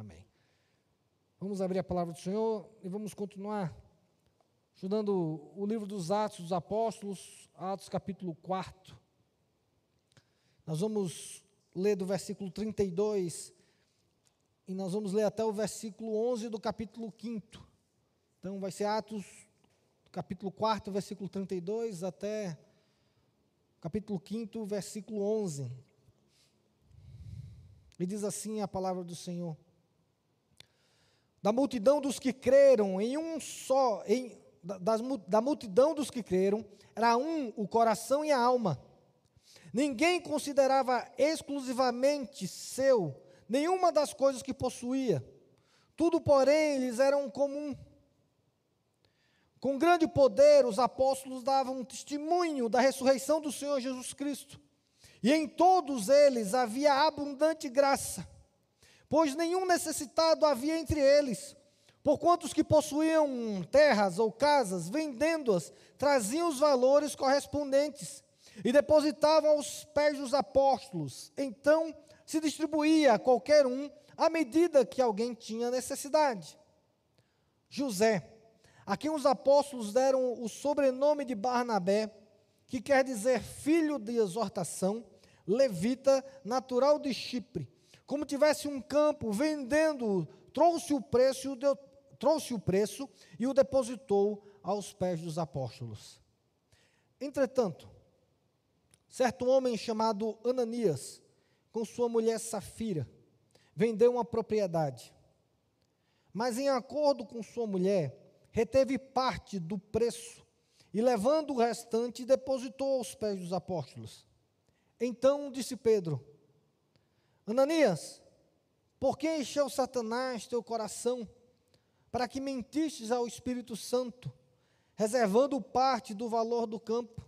Amém. Vamos abrir a palavra do Senhor e vamos continuar estudando o livro dos Atos dos Apóstolos, Atos capítulo 4. Nós vamos ler do versículo 32 e nós vamos ler até o versículo 11 do capítulo 5. Então vai ser Atos capítulo 4, versículo 32 até capítulo 5, versículo 11. E diz assim a palavra do Senhor: Da multidão dos que creram em um só, em, da, da multidão dos que creram, era um o coração e a alma. Ninguém considerava exclusivamente seu nenhuma das coisas que possuía. Tudo, porém, lhes era um comum. Com grande poder, os apóstolos davam testemunho da ressurreição do Senhor Jesus Cristo. E em todos eles havia abundante graça, pois nenhum necessitado havia entre eles. Porquanto os que possuíam terras ou casas, vendendo-as, traziam os valores correspondentes e depositavam aos pés dos apóstolos. Então se distribuía a qualquer um à medida que alguém tinha necessidade. José, a quem os apóstolos deram o sobrenome de Barnabé, que quer dizer filho de exortação, levita, natural de Chipre. Como tivesse um campo, vendendo, trouxe o preço, deu, trouxe o preço e o depositou aos pés dos apóstolos. Entretanto, certo homem chamado Ananias, com sua mulher Safira, vendeu uma propriedade. Mas em acordo com sua mulher, reteve parte do preço e, levando o restante, depositou aos pés dos apóstolos. Então disse Pedro: Ananias, por que encheu Satanás teu coração para que mentistes ao Espírito Santo, reservando parte do valor do campo?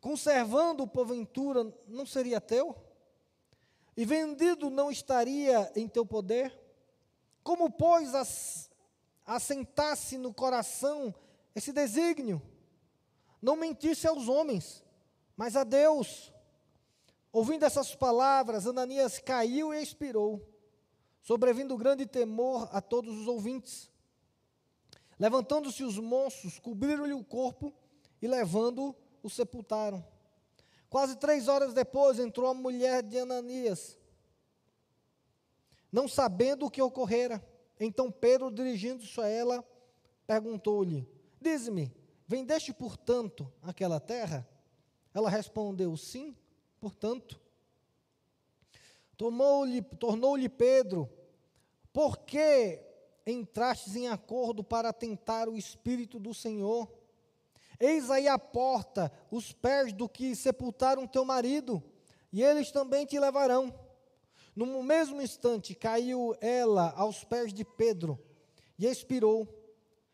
Conservando, porventura, não seria teu? E vendido não estaria em teu poder? Como, pois, as, assentasse no coração esse desígnio. Não mentisse aos homens, mas a Deus. Ouvindo essas palavras, Ananias caiu e expirou, sobrevindo grande temor a todos os ouvintes. Levantando-se os monstros, cobriram-lhe o corpo e, levando-o, o sepultaram. Quase três horas depois entrou a mulher de Ananias, não sabendo o que ocorrera. Então Pedro, dirigindo-se a ela, perguntou-lhe: Dize-me, vendeste portanto aquela terra? Ela respondeu: Sim, portanto. Tornou-lhe Pedro: Por que entrastes em acordo para tentar o Espírito do Senhor? Eis aí a porta, os pés do que sepultaram teu marido, e eles também te levarão. No mesmo instante, caiu ela aos pés de Pedro e expirou.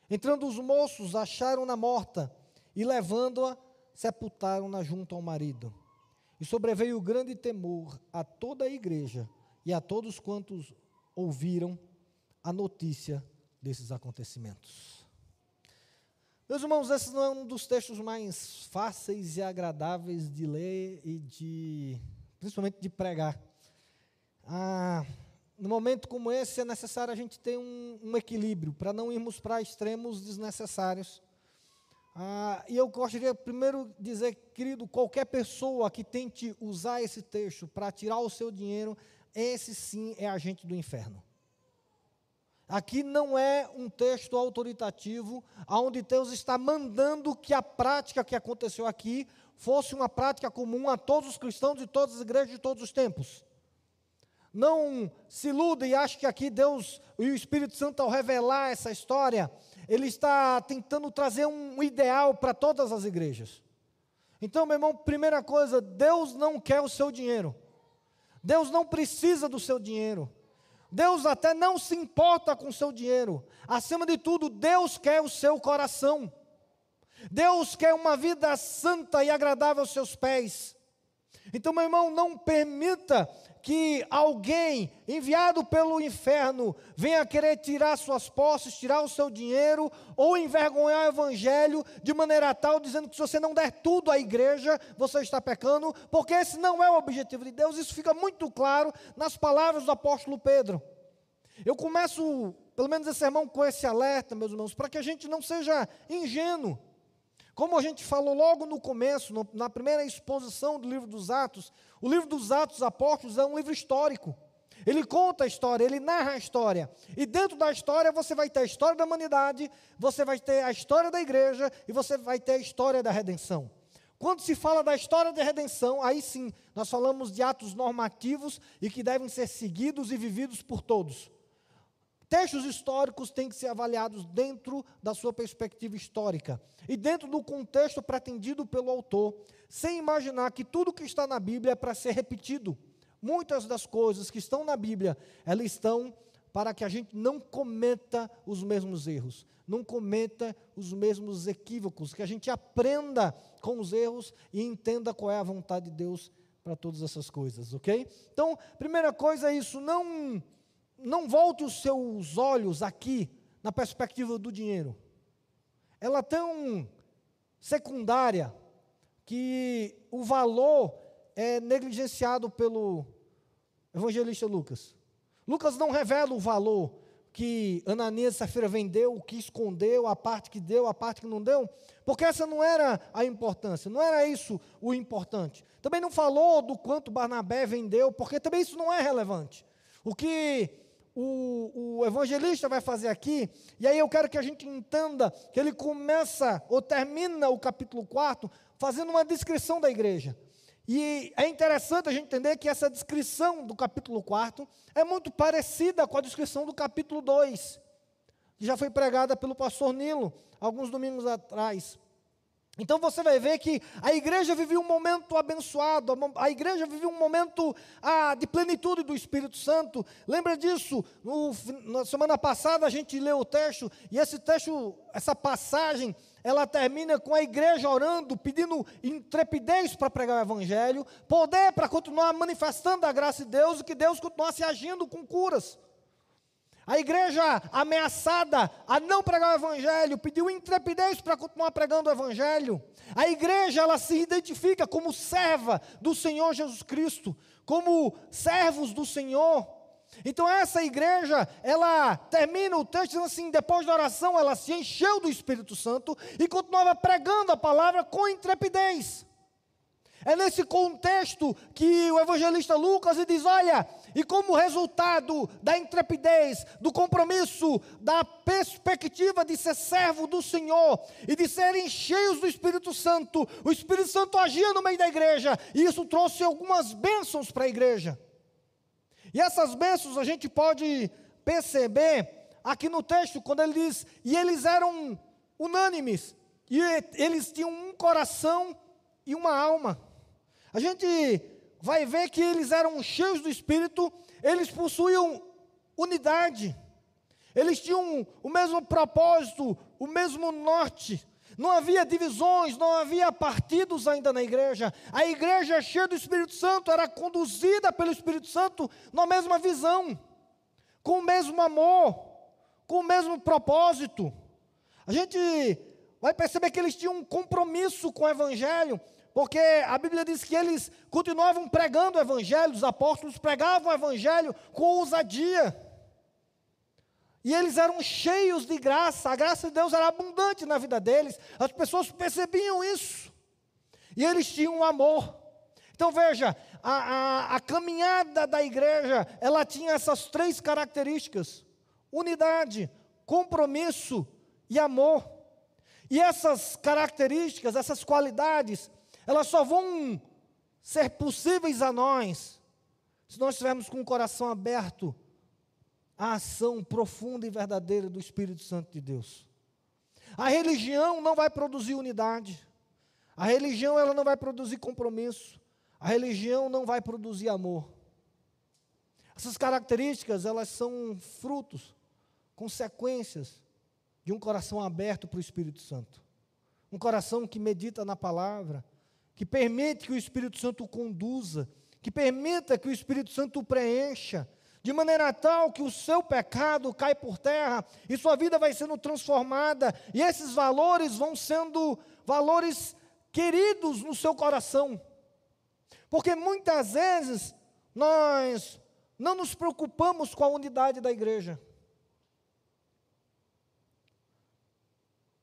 Entrando os moços, acharam-na morta e, levando-a, sepultaram-na junto ao marido. E sobreveio grande temor a toda a igreja e a todos quantos ouviram a notícia desses acontecimentos. Meus irmãos, esse não é um dos textos mais fáceis e agradáveis de ler e de, principalmente de pregar. Ah, no momento como esse é necessário a gente ter um, um equilíbrio para não irmos para extremos desnecessários. Ah, e eu gostaria primeiro dizer, querido, qualquer pessoa que tente usar esse texto para tirar o seu dinheiro, esse sim é agente do inferno. Aqui não é um texto autoritativo, onde Deus está mandando que a prática que aconteceu aqui fosse uma prática comum a todos os cristãos de todas as igrejas de todos os tempos. Não se iluda e ache que aqui Deus e o Espírito Santo, ao revelar essa história, ele está tentando trazer um ideal para todas as igrejas. Então, meu irmão, primeira coisa, Deus não quer o seu dinheiro. Deus não precisa do seu dinheiro. Deus até não se importa com o seu dinheiro. Acima de tudo, Deus quer o seu coração. Deus quer uma vida santa e agradável aos seus pés. Então, meu irmão, não permita que alguém enviado pelo inferno venha querer tirar suas posses, tirar o seu dinheiro ou envergonhar o evangelho de maneira tal, dizendo que se você não der tudo à igreja, você está pecando, porque esse não é o objetivo de Deus. Isso fica muito claro nas palavras do apóstolo Pedro. Eu começo, pelo menos esse sermão, com esse alerta, meus irmãos, para que a gente não seja ingênuo. Como a gente falou logo no começo, no, na primeira exposição do livro dos Atos, o livro dos Atos Apóstolos é um livro histórico. Ele conta a história, ele narra a história. E dentro da história você vai ter a história da humanidade, você vai ter a história da igreja e você vai ter a história da redenção. Quando se fala da história da redenção, aí sim, nós falamos de atos normativos e que devem ser seguidos e vividos por todos. Textos históricos têm que ser avaliados dentro da sua perspectiva histórica e dentro do contexto pretendido pelo autor, sem imaginar que tudo que está na Bíblia é para ser repetido. Muitas das coisas que estão na Bíblia, elas estão para que a gente não cometa os mesmos erros, não cometa os mesmos equívocos, que a gente aprenda com os erros e entenda qual é a vontade de Deus para todas essas coisas, ok? Então, primeira coisa é isso, não não volte os seus olhos aqui na perspectiva do dinheiro. Ela é tão secundária que o valor é negligenciado pelo evangelista Lucas. Lucas não revela o valor que Ananias e Safira vendeu, o que escondeu, a parte que deu, a parte que não deu, porque essa não era a importância, não era isso o importante. Também não falou do quanto Barnabé vendeu, porque também isso não é relevante. O que o, o, evangelista vai fazer aqui, e aí eu quero que a gente entenda que ele começa ou termina o capítulo 4 fazendo uma descrição da igreja. E é interessante a gente entender que essa descrição do capítulo 4 é muito parecida com a descrição do capítulo 2, que já foi pregada pelo pastor Nilo alguns domingos atrás. Então você vai ver que a igreja vivia um momento abençoado, a igreja vivia um momento ah, de plenitude do Espírito Santo. Lembra disso? No, na semana passada a gente leu o texto, e esse texto, essa passagem, ela termina com a igreja orando, pedindo intrepidez para pregar o Evangelho, poder para continuar manifestando a graça de Deus e que Deus continuasse agindo com curas. A igreja ameaçada a não pregar o evangelho, pediu intrepidez para continuar pregando o evangelho. A igreja ela se identifica como serva do Senhor Jesus Cristo, como servos do Senhor. Então essa igreja, ela termina o texto dizendo assim, depois da oração, ela se encheu do Espírito Santo e continuava pregando a palavra com intrepidez. É nesse contexto que o evangelista Lucas diz: olha, e como resultado da intrepidez, do compromisso, da perspectiva de ser servo do Senhor e de serem cheios do Espírito Santo, o Espírito Santo agia no meio da igreja e isso trouxe algumas bênçãos para a igreja. E essas bênçãos a gente pode perceber aqui no texto, quando ele diz: e eles eram unânimes, e eles tinham um coração e uma alma. A gente vai ver que eles eram cheios do Espírito, eles possuíam unidade, eles tinham o mesmo propósito, o mesmo norte. Não havia divisões, não havia partidos ainda na igreja. A igreja cheia do Espírito Santo era conduzida pelo Espírito Santo na mesma visão, com o mesmo amor, com o mesmo propósito. A gente vai perceber que eles tinham um compromisso com o Evangelho, porque a Bíblia diz que eles continuavam pregando o Evangelho, os apóstolos pregavam o Evangelho com ousadia. E eles eram cheios de graça, a graça de Deus era abundante na vida deles, as pessoas percebiam isso, e eles tinham um amor. Então veja, a, a, a caminhada da igreja, ela tinha essas três características: unidade, compromisso e amor. E essas características, essas qualidades, elas só vão ser possíveis a nós se nós estivermos com o coração aberto à ação profunda e verdadeira do Espírito Santo de Deus. A religião não vai produzir unidade. A religião ela não vai produzir compromisso. A religião não vai produzir amor. Essas características, elas são frutos, consequências de um coração aberto para o Espírito Santo. Um coração que medita na palavra, que permite que o Espírito Santo conduza, que permita que o Espírito Santo preencha, de maneira tal que o seu pecado cai por terra e sua vida vai sendo transformada, e esses valores vão sendo valores queridos no seu coração. Porque muitas vezes nós não nos preocupamos com a unidade da igreja.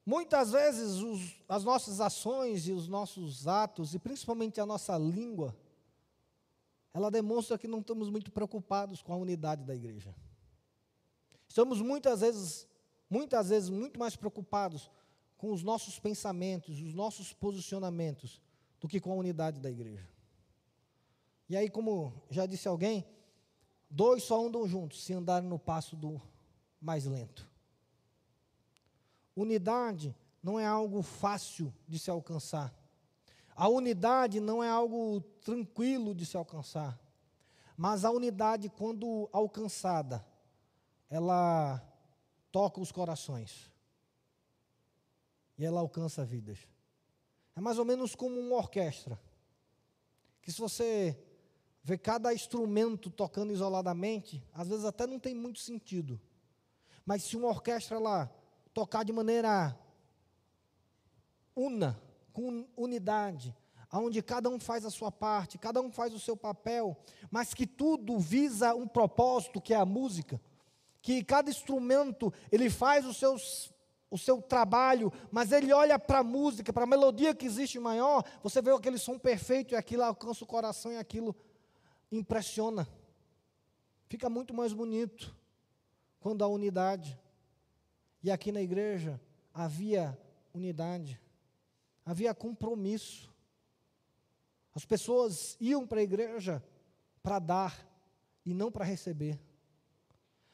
Muitas vezes os, as nossas ações e os nossos atos, e principalmente a nossa língua, ela demonstra que não estamos muito preocupados com a unidade da igreja. Estamos muitas vezes, muitas vezes muito mais preocupados com os nossos pensamentos, os nossos posicionamentos, do que com a unidade da igreja. E aí, como já disse alguém, dois só andam juntos se andarem no passo do mais lento. Unidade não é algo fácil de se alcançar. A unidade não é algo tranquilo de se alcançar. Mas a unidade, quando alcançada, ela toca os corações. E ela alcança vidas. É mais ou menos como uma orquestra. Que se você vê cada instrumento tocando isoladamente, às vezes até não tem muito sentido. Mas se uma orquestra lá tocar de maneira una, com unidade, onde cada um faz a sua parte, cada um faz o seu papel, mas que tudo visa um propósito que é a música, que cada instrumento ele faz os seus o seu trabalho, mas ele olha para a música, para a melodia que existe maior, você vê aquele som perfeito e aquilo alcança o coração e aquilo impressiona. Fica muito mais bonito quando há unidade. E aqui na igreja havia unidade, havia compromisso. As pessoas iam para a igreja para dar e não para receber.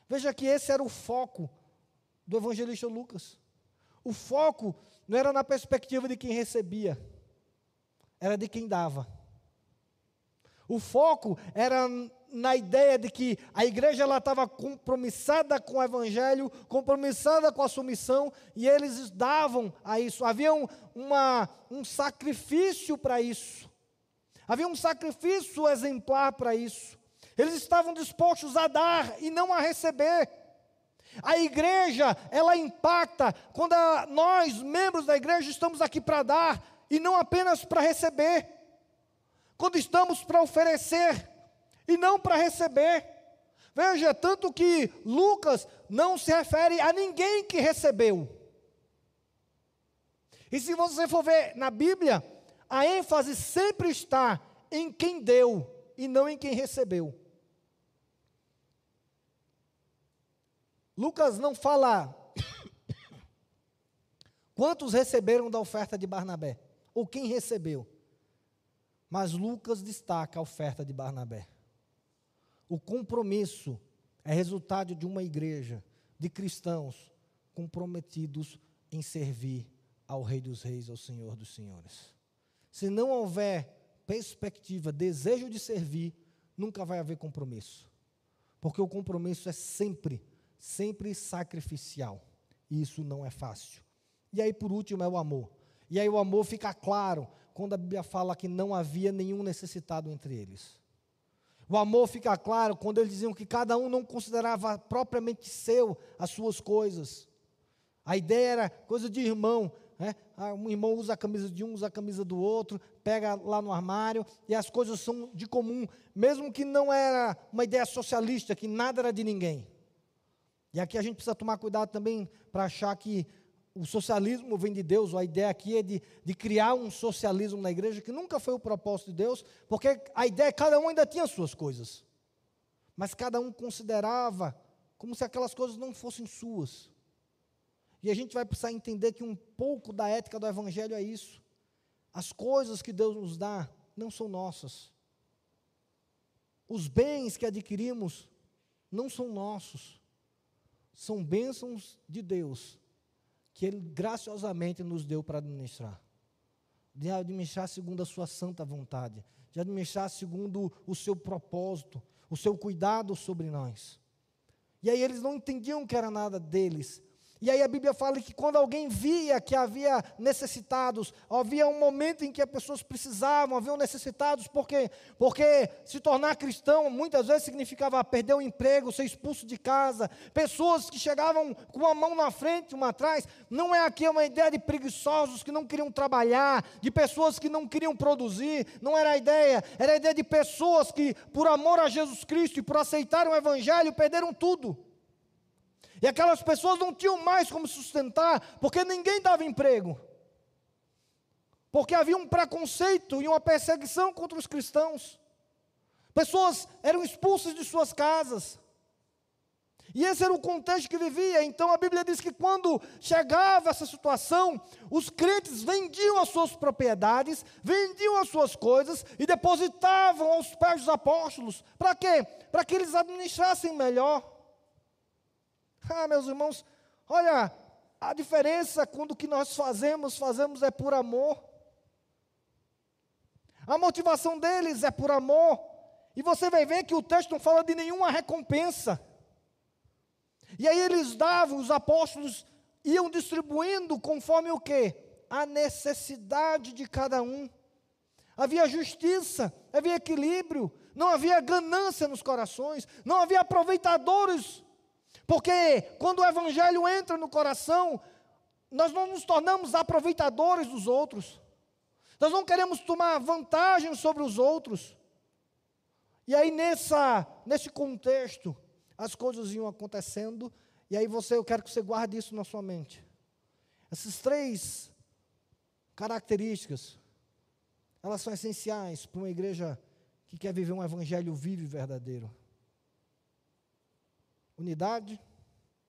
Veja que esse era o foco do evangelista Lucas. O foco não era na perspectiva de quem recebia, era de quem dava. O foco era na ideia de que a igreja ela estava compromissada com o evangelho, compromissada com a submissão, e eles davam a isso. Havia um, uma, um sacrifício para isso. Havia um sacrifício exemplar para isso. Eles estavam dispostos a dar e não a receber. A igreja, ela impacta quando a, nós, membros da igreja, estamos aqui para dar e não apenas para receber. Quando estamos para oferecer e não para receber. Veja, tanto que Lucas não se refere a ninguém que recebeu. E se você for ver na Bíblia, a ênfase sempre está em quem deu e não em quem recebeu. Lucas não fala quantos receberam da oferta de Barnabé, ou quem recebeu. Mas Lucas destaca a oferta de Barnabé. O compromisso é resultado de uma igreja de cristãos comprometidos em servir ao Rei dos Reis, ao Senhor dos Senhores. Se não houver perspectiva, desejo de servir, nunca vai haver compromisso. Porque o compromisso é sempre sempre sacrificial. E isso não é fácil. E aí, por último, é o amor. E aí, o amor fica claro quando a Bíblia fala que não havia nenhum necessitado entre eles. O amor fica claro quando eles diziam que cada um não considerava propriamente seu as suas coisas. A ideia era coisa de irmão. Né? Ah, um irmão usa a camisa de um, usa a camisa do outro, pega lá no armário, e as coisas são de comum, mesmo que não era uma ideia socialista, que nada era de ninguém. E aqui a gente precisa tomar cuidado também para achar que o socialismo vem de Deus, a ideia aqui é de, de criar um socialismo na igreja, que nunca foi o propósito de Deus, porque a ideia é que cada um ainda tinha suas coisas. Mas cada um considerava como se aquelas coisas não fossem suas. E a gente vai precisar entender que um pouco da ética do Evangelho é isso. As coisas que Deus nos dá não são nossas. Os bens que adquirimos não são nossos são bênçãos de Deus que Ele graciosamente nos deu para administrar. De administrar segundo a Sua santa vontade, de administrar segundo o seu propósito, o seu cuidado sobre nós. E aí eles não entendiam que era nada deles, E aí a Bíblia fala que quando alguém via que havia necessitados, havia um momento em que as pessoas precisavam, haviam necessitados, porque porque se tornar cristão muitas vezes significava perder o emprego, ser expulso de casa, pessoas que chegavam com uma mão na frente, uma atrás, não é aqui uma ideia de preguiçosos que não queriam trabalhar, de pessoas que não queriam produzir, não era a ideia, era a ideia de pessoas que por amor a Jesus Cristo e por aceitar o evangelho perderam tudo. E aquelas pessoas não tinham mais como sustentar, porque ninguém dava emprego. Porque havia um preconceito e uma perseguição contra os cristãos. Pessoas eram expulsas de suas casas. E esse era o contexto que vivia. Então a Bíblia diz que quando chegava essa situação, os crentes vendiam as suas propriedades, vendiam as suas coisas e depositavam aos pés dos apóstolos. Para quê? Para que eles administrassem melhor. Ah, meus irmãos, olha, a diferença quando o que nós fazemos, fazemos é por amor. A motivação deles é por amor. E você vai ver que o texto não fala de nenhuma recompensa. E aí eles davam, os apóstolos iam distribuindo conforme o quê? A necessidade de cada um. Havia justiça, havia equilíbrio, não havia ganância nos corações, não havia aproveitadores porque quando o Evangelho entra no coração, nós não nos tornamos aproveitadores dos outros. Nós não queremos tomar vantagem sobre os outros. E aí, nessa, nesse contexto, as coisas iam acontecendo. E aí, você, eu quero que você guarde isso na sua mente. Essas três características, elas são essenciais para uma igreja que quer viver um evangelho vivo e verdadeiro unidade,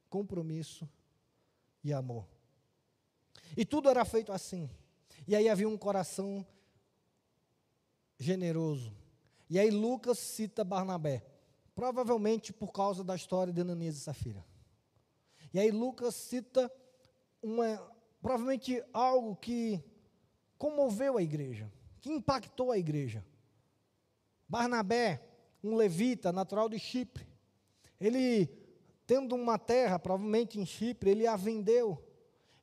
compromisso e amor. E tudo era feito assim. E aí havia um coração generoso. E aí Lucas cita Barnabé, provavelmente por causa da história de Ananias e Safira. E aí Lucas cita uma, provavelmente algo que comoveu a igreja, que impactou a igreja. Barnabé, um levita natural de Chipre, ele, tendo uma terra, provavelmente em Chipre, ele a vendeu.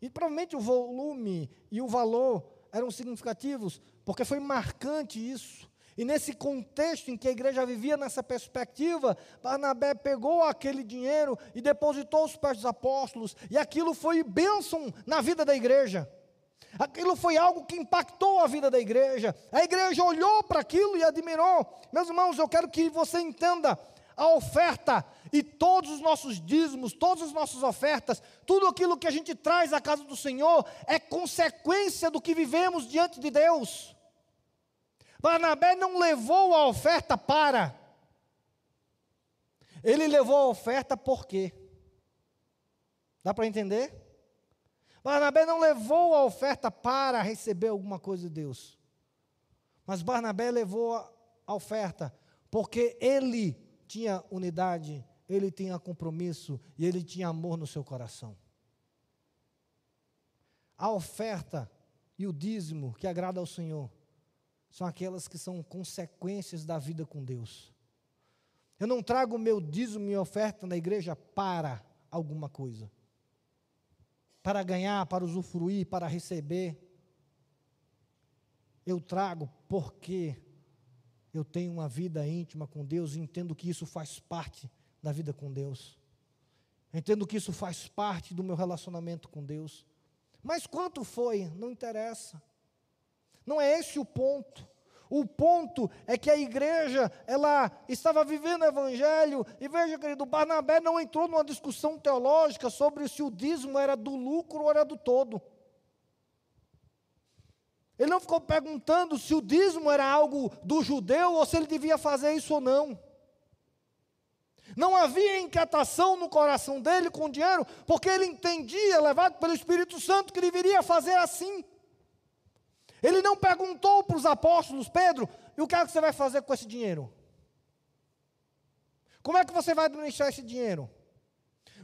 E provavelmente o volume e o valor eram significativos, porque foi marcante isso. E nesse contexto em que a igreja vivia nessa perspectiva, Barnabé pegou aquele dinheiro e depositou aos pés dos apóstolos, e aquilo foi bênção na vida da igreja. Aquilo foi algo que impactou a vida da igreja. A igreja olhou para aquilo e admirou. Meus irmãos, eu quero que você entenda a oferta e todos os nossos dízimos, todas as nossas ofertas, tudo aquilo que a gente traz à casa do Senhor é consequência do que vivemos diante de Deus. Barnabé não levou a oferta para, ele levou a oferta por quê? Dá para entender? Barnabé não levou a oferta para receber alguma coisa de Deus, mas Barnabé levou a oferta porque ele tinha unidade, ele tinha compromisso e ele tinha amor no seu coração. A oferta e o dízimo que agrada ao Senhor são aquelas que são consequências da vida com Deus. Eu não trago meu dízimo e oferta na igreja para alguma coisa. Para ganhar, para usufruir, para receber. Eu trago porque eu tenho uma vida íntima com Deus e entendo que isso faz parte da vida com Deus. entendo que isso faz parte do meu relacionamento com Deus. Mas quanto foi? Não interessa. Não é esse o ponto. O ponto é que a igreja, ela estava vivendo o evangelho, e veja, querido, Barnabé não entrou numa discussão teológica sobre se o dízimo era do lucro ou era do todo. Ele não ficou perguntando se o dízimo era algo do judeu ou se ele devia fazer isso ou não. Não havia inquietação no coração dele com o dinheiro, porque ele entendia, levado pelo Espírito Santo, que deveria fazer assim. Ele não perguntou para os apóstolos, Pedro, e o que é que você vai fazer com esse dinheiro? Como é que você vai administrar esse dinheiro?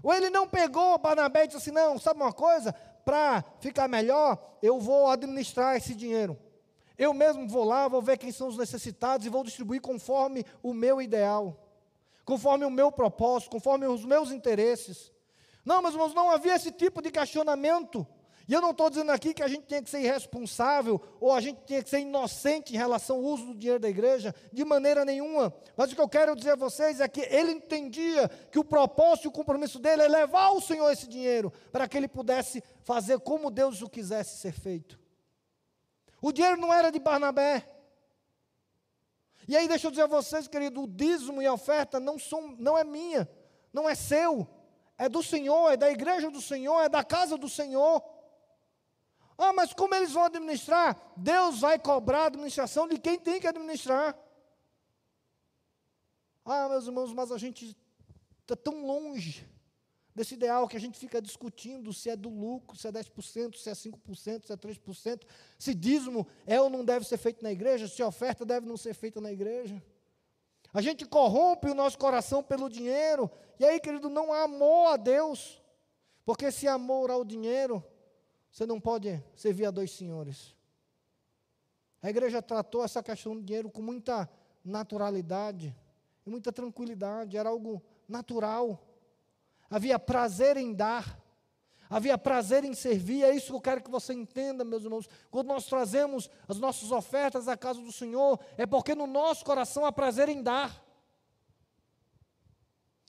Ou ele não pegou Barnabé e disse assim: não, sabe uma coisa? Para ficar melhor, eu vou administrar esse dinheiro. Eu mesmo vou lá, vou ver quem são os necessitados e vou distribuir conforme o meu ideal, conforme o meu propósito, conforme os meus interesses. Não, meus irmãos, não havia esse tipo de questionamento. E eu não estou dizendo aqui que a gente tinha que ser irresponsável ou a gente tinha que ser inocente em relação ao uso do dinheiro da igreja, de maneira nenhuma. Mas o que eu quero dizer a vocês é que ele entendia que o propósito e o compromisso dele é levar ao Senhor esse dinheiro, para que ele pudesse fazer como Deus o quisesse ser feito. O dinheiro não era de Barnabé. E aí, deixa eu dizer a vocês, querido, o dízimo e a oferta não, são, não é minha, não é seu, é do Senhor, é da igreja do Senhor, é da casa do Senhor. Ah, mas como eles vão administrar? Deus vai cobrar a administração de quem tem que administrar. Ah, meus irmãos, mas a gente está tão longe desse ideal que a gente fica discutindo se é do lucro, se é 10%, se é 5%, se é 3%, se dízimo é ou não deve ser feito na igreja, se oferta deve não ser feita na igreja. A gente corrompe o nosso coração pelo dinheiro, e aí, querido, não há amor a Deus, porque se amor ao dinheiro, você não pode servir a dois senhores. A igreja tratou essa questão do dinheiro com muita naturalidade e muita tranquilidade, era algo natural. Havia prazer em dar, havia prazer em servir, é isso que eu quero que você entenda, meus irmãos. Quando nós trazemos as nossas ofertas à casa do Senhor, é porque no nosso coração há prazer em dar,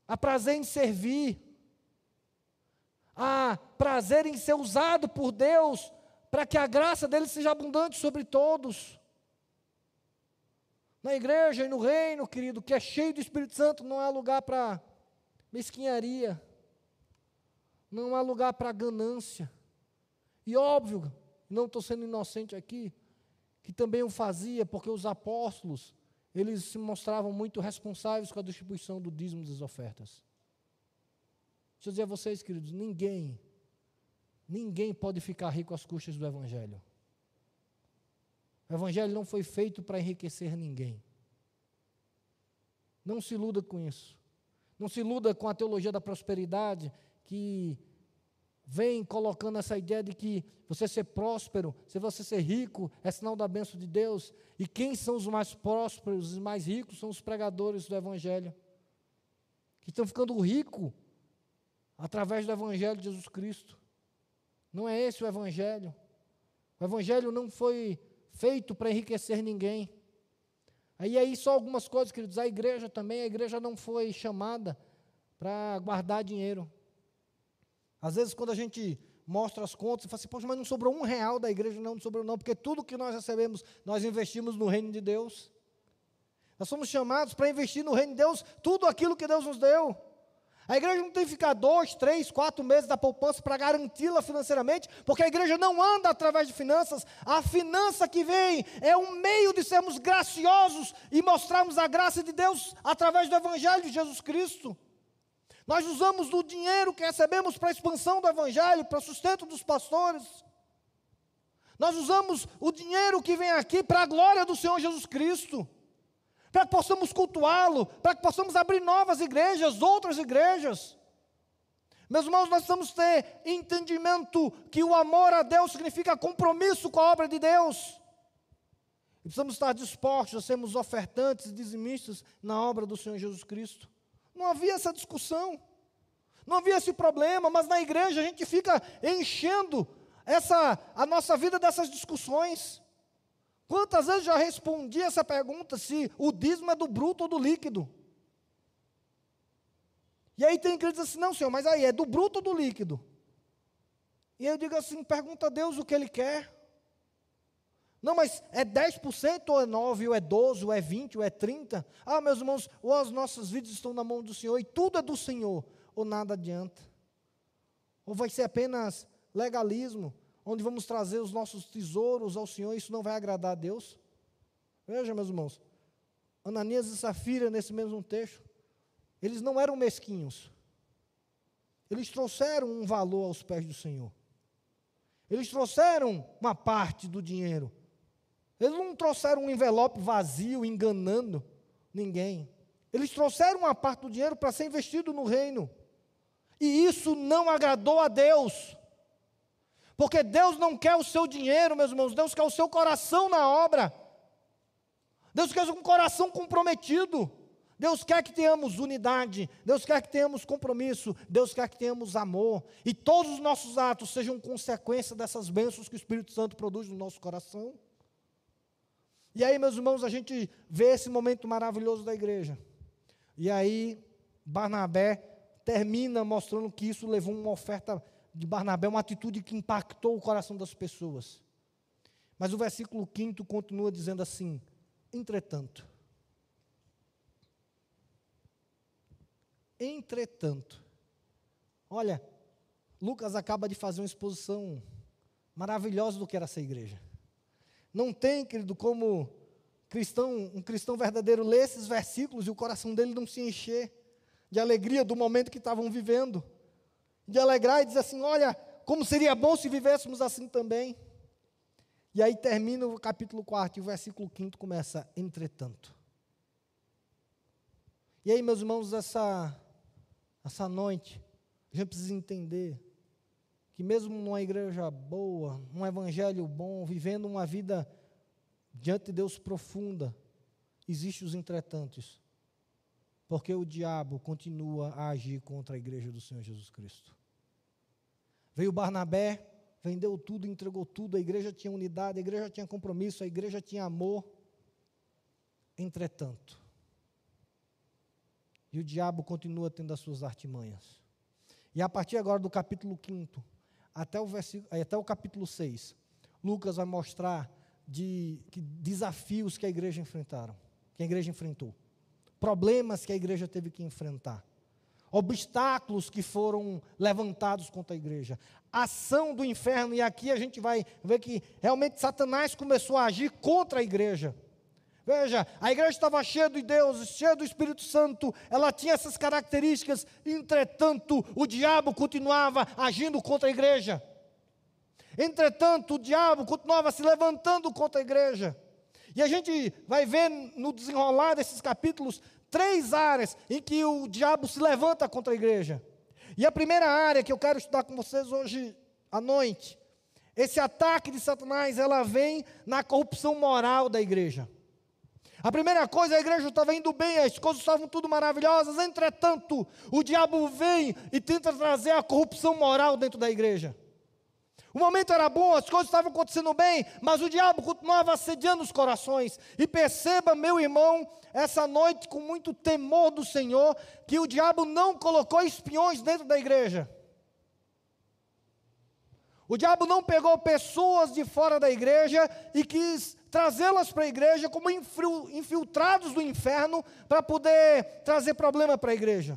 há prazer em servir, há prazer em ser usado por Deus para que a graça dele seja abundante sobre todos. Na igreja e no reino, querido, que é cheio do Espírito Santo, não há lugar para mesquinharia, não há lugar para ganância. E óbvio, não estou sendo inocente aqui, que também o fazia, porque os apóstolos, eles se mostravam muito responsáveis com a distribuição do dízimo das ofertas. Deixa eu dizer a vocês, queridos, ninguém, ninguém pode ficar rico às custas do Evangelho. O Evangelho não foi feito para enriquecer ninguém. Não se iluda com isso. Não se iluda com a teologia da prosperidade que vem colocando essa ideia de que você ser próspero, se você ser rico, é sinal da bênção de Deus. E quem são os mais prósperos, os mais ricos, são os pregadores do Evangelho. Que estão ficando ricos através do Evangelho de Jesus Cristo. Não é esse o Evangelho. O Evangelho não foi feito para enriquecer ninguém. Aí aí só algumas coisas, queridos. A igreja também, a igreja não foi chamada para guardar dinheiro. Às vezes, quando a gente mostra as contas, você fala assim, poxa, mas não sobrou um real da igreja, não, não sobrou não, porque tudo que nós recebemos, nós investimos no reino de Deus. Nós somos chamados para investir no reino de Deus tudo aquilo que Deus nos deu. A igreja não tem que ficar dois, três, quatro meses da poupança para garanti-la financeiramente, porque a igreja não anda através de finanças. A finança que vem é um meio de sermos graciosos e mostrarmos a graça de Deus através do Evangelho de Jesus Cristo. Nós usamos o dinheiro que recebemos para a expansão do Evangelho, para o sustento dos pastores. Nós usamos o dinheiro que vem aqui para a glória do Senhor Jesus Cristo para que possamos cultuá-lo, para que possamos abrir novas igrejas, outras igrejas. Meus irmãos, nós precisamos ter entendimento que o amor a Deus significa compromisso com a obra de Deus. E precisamos estar dispostos a sermos ofertantes e dizimistas na obra do Senhor Jesus Cristo. Não havia essa discussão, não havia esse problema, mas na igreja a gente fica enchendo essa, a nossa vida dessas discussões. Quantas vezes já respondi essa pergunta se o dízimo é do bruto ou do líquido? E aí tem que dizer assim, não, senhor, mas aí é do bruto ou do líquido? E eu digo assim, pergunta a Deus o que Ele quer. Não, mas é 10% ou é 9%, ou é 12%, ou é 20%, ou é 30%? Ah, meus irmãos, ou as nossas vidas estão na mão do Senhor e tudo é do Senhor, ou nada adianta. Ou vai ser apenas legalismo, onde vamos trazer os nossos tesouros ao Senhor, isso não vai agradar a Deus? Veja, meus irmãos, Ananias e Safira, nesse mesmo texto, eles não eram mesquinhos. Eles trouxeram um valor aos pés do Senhor. Eles trouxeram uma parte do dinheiro. Eles não trouxeram um envelope vazio, enganando ninguém. Eles trouxeram uma parte do dinheiro para ser investido no reino. E isso não agradou a Deus. Porque Deus não quer o seu dinheiro, meus irmãos, Deus quer o seu coração na obra. Deus quer um coração comprometido. Deus quer que tenhamos unidade, Deus quer que tenhamos compromisso, Deus quer que tenhamos amor, e todos os nossos atos sejam consequência dessas bênçãos que o Espírito Santo produz no nosso coração. E aí, meus irmãos, a gente vê esse momento maravilhoso da igreja. E aí, Barnabé termina mostrando que isso levou uma oferta de Barnabé, uma atitude que impactou o coração das pessoas. Mas o versículo 5 continua dizendo assim: entretanto. Entretanto. Olha, Lucas acaba de fazer uma exposição maravilhosa do que era essa igreja. Não tem, querido, como cristão, um cristão verdadeiro ler esses versículos e o coração dele não se encher de alegria do momento que estavam vivendo, de alegrar e dizer assim: olha, como seria bom se vivêssemos assim também. E aí termina o capítulo 4 e o versículo 5 começa, entretanto. E aí, meus irmãos, essa, essa noite, a gente precisa entender que mesmo numa igreja boa, um evangelho bom, vivendo uma vida diante de Deus profunda, existem os entretantos. Porque o diabo continua a agir contra a igreja do Senhor Jesus Cristo. Veio Barnabé, vendeu tudo, entregou tudo, a igreja tinha unidade, a igreja tinha compromisso, a igreja tinha amor. Entretanto, e o diabo continua tendo as suas artimanhas. E a partir agora do capítulo 5 até o, versículo, até o capítulo 6, Lucas vai mostrar de, que desafios que a igreja enfrentaram, que a igreja enfrentou, problemas que a igreja teve que enfrentar obstáculos que foram levantados contra a igreja, ação do inferno, e aqui a gente vai ver que realmente Satanás começou a agir contra a igreja. Veja, a igreja estava cheia de Deus, cheia do Espírito Santo, ela tinha essas características, entretanto, o diabo continuava agindo contra a igreja. Entretanto, o diabo continuava se levantando contra a igreja. E a gente vai ver no desenrolar desses capítulos três áreas em que o diabo se levanta contra a igreja. E a primeira área que eu quero estudar com vocês hoje à noite, esse ataque de Satanás, ela vem na corrupção moral da igreja. A primeira coisa, a igreja estava indo bem, as coisas estavam tudo maravilhosas, entretanto, o diabo vem e tenta trazer a corrupção moral dentro da igreja. O momento era bom, as coisas estavam acontecendo bem, mas o diabo continuava assediando os corações. E perceba, meu irmão, essa noite, com muito temor do Senhor, que o diabo não colocou espiões dentro da igreja. O diabo não pegou pessoas de fora da igreja e quis trazê-las para a igreja como infiltrados do inferno para poder trazer problema para a igreja.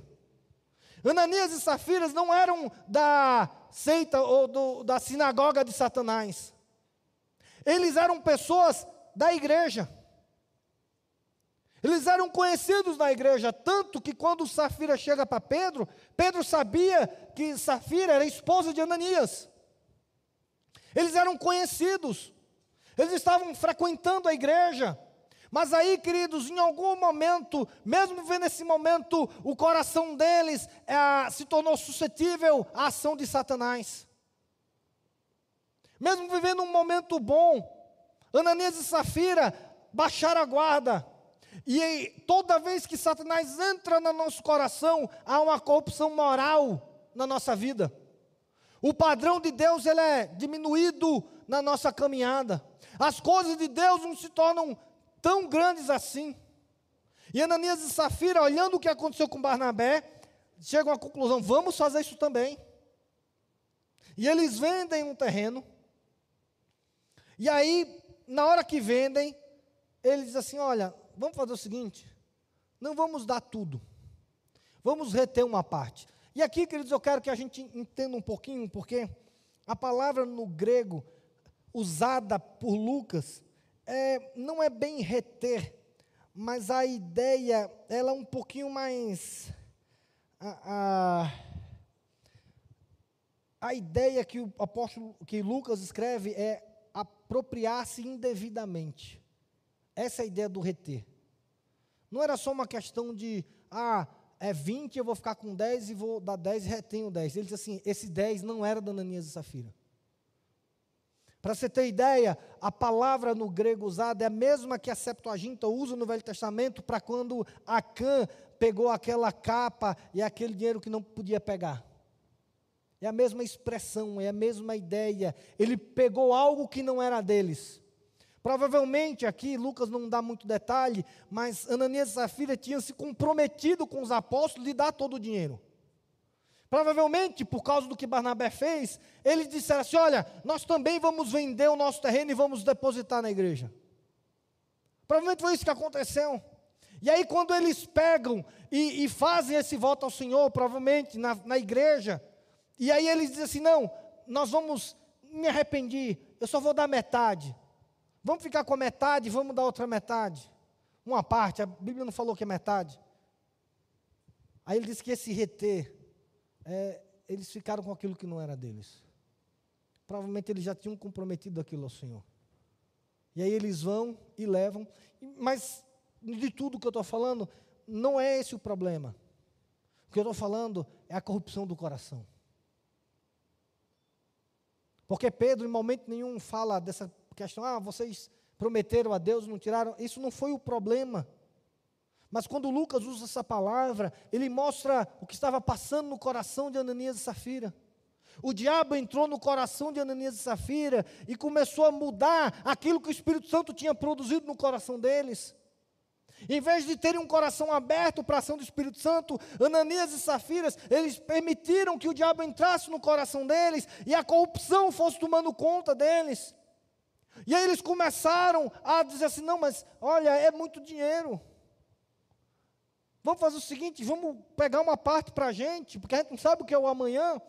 Ananias e Safiras não eram da seita ou do, da sinagoga de Satanás. Eles eram pessoas da igreja. Eles eram conhecidos na igreja, tanto que quando Safira chega para Pedro, Pedro sabia que Safira era esposa de Ananias. Eles eram conhecidos, eles estavam frequentando a igreja, mas aí, queridos, em algum momento, mesmo vendo esse momento, o coração deles é, se tornou suscetível à ação de Satanás. Mesmo vivendo um momento bom, Ananias e Safira baixaram a guarda. E toda vez que Satanás entra no nosso coração, há uma corrupção moral na nossa vida. O padrão de Deus ele é diminuído na nossa caminhada. As coisas de Deus não se tornam tão grandes assim. E Ananias e Safira, olhando o que aconteceu com Barnabé, chegam à conclusão: vamos fazer isso também. E eles vendem um terreno. E aí, na hora que vendem, eles dizem assim: olha, vamos fazer o seguinte: não vamos dar tudo, vamos reter uma parte. E aqui, queridos, eu quero que a gente entenda um pouquinho, porque a palavra no grego usada por Lucas é, não é bem reter, mas a ideia ela é um pouquinho mais a, a, a ideia que o apóstolo que Lucas escreve é apropriar-se indevidamente. Essa é a ideia do reter. Não era só uma questão de ah, é 20, eu vou ficar com 10 e vou dar 10 e retenho 10. Ele diz assim: esse 10 não era da Ananias e Safira. Para você ter ideia, a palavra no grego usada é a mesma que a Septuaginta usa no Velho Testamento para quando Acã pegou aquela capa e aquele dinheiro que não podia pegar. É a mesma expressão, é a mesma ideia. Ele pegou algo que não era deles. Provavelmente aqui, Lucas não dá muito detalhe, mas Ananias e Safira tinham se comprometido com os apóstolos de dar todo o dinheiro. Provavelmente, por causa do que Barnabé fez, eles disseram assim: Olha, nós também vamos vender o nosso terreno e vamos depositar na igreja. Provavelmente foi isso que aconteceu. E aí, quando eles pegam e, e fazem esse voto ao Senhor, provavelmente na, na igreja, e aí eles dizem assim: Não, nós vamos, me arrependi, eu só vou dar metade. Vamos ficar com a metade, vamos dar outra metade. Uma parte, a Bíblia não falou que é metade. Aí ele disse que esse reter é, eles ficaram com aquilo que não era deles. Provavelmente eles já tinham comprometido aquilo ao Senhor. E aí eles vão e levam. Mas de tudo que eu estou falando, não é esse o problema. O que eu estou falando é a corrupção do coração. Porque Pedro, em momento nenhum, fala dessa questão, ah, vocês prometeram a Deus, não tiraram. Isso não foi o problema. Mas quando Lucas usa essa palavra, ele mostra o que estava passando no coração de Ananias e Safira. O diabo entrou no coração de Ananias e Safira e começou a mudar aquilo que o Espírito Santo tinha produzido no coração deles. Em vez de terem um coração aberto para a ação do Espírito Santo, Ananias e Safiras, eles permitiram que o diabo entrasse no coração deles e a corrupção fosse tomando conta deles. E aí eles começaram a dizer assim: não, mas olha, é muito dinheiro. Vamos fazer o seguinte: vamos pegar uma parte para a gente, porque a gente não sabe o que é o amanhã,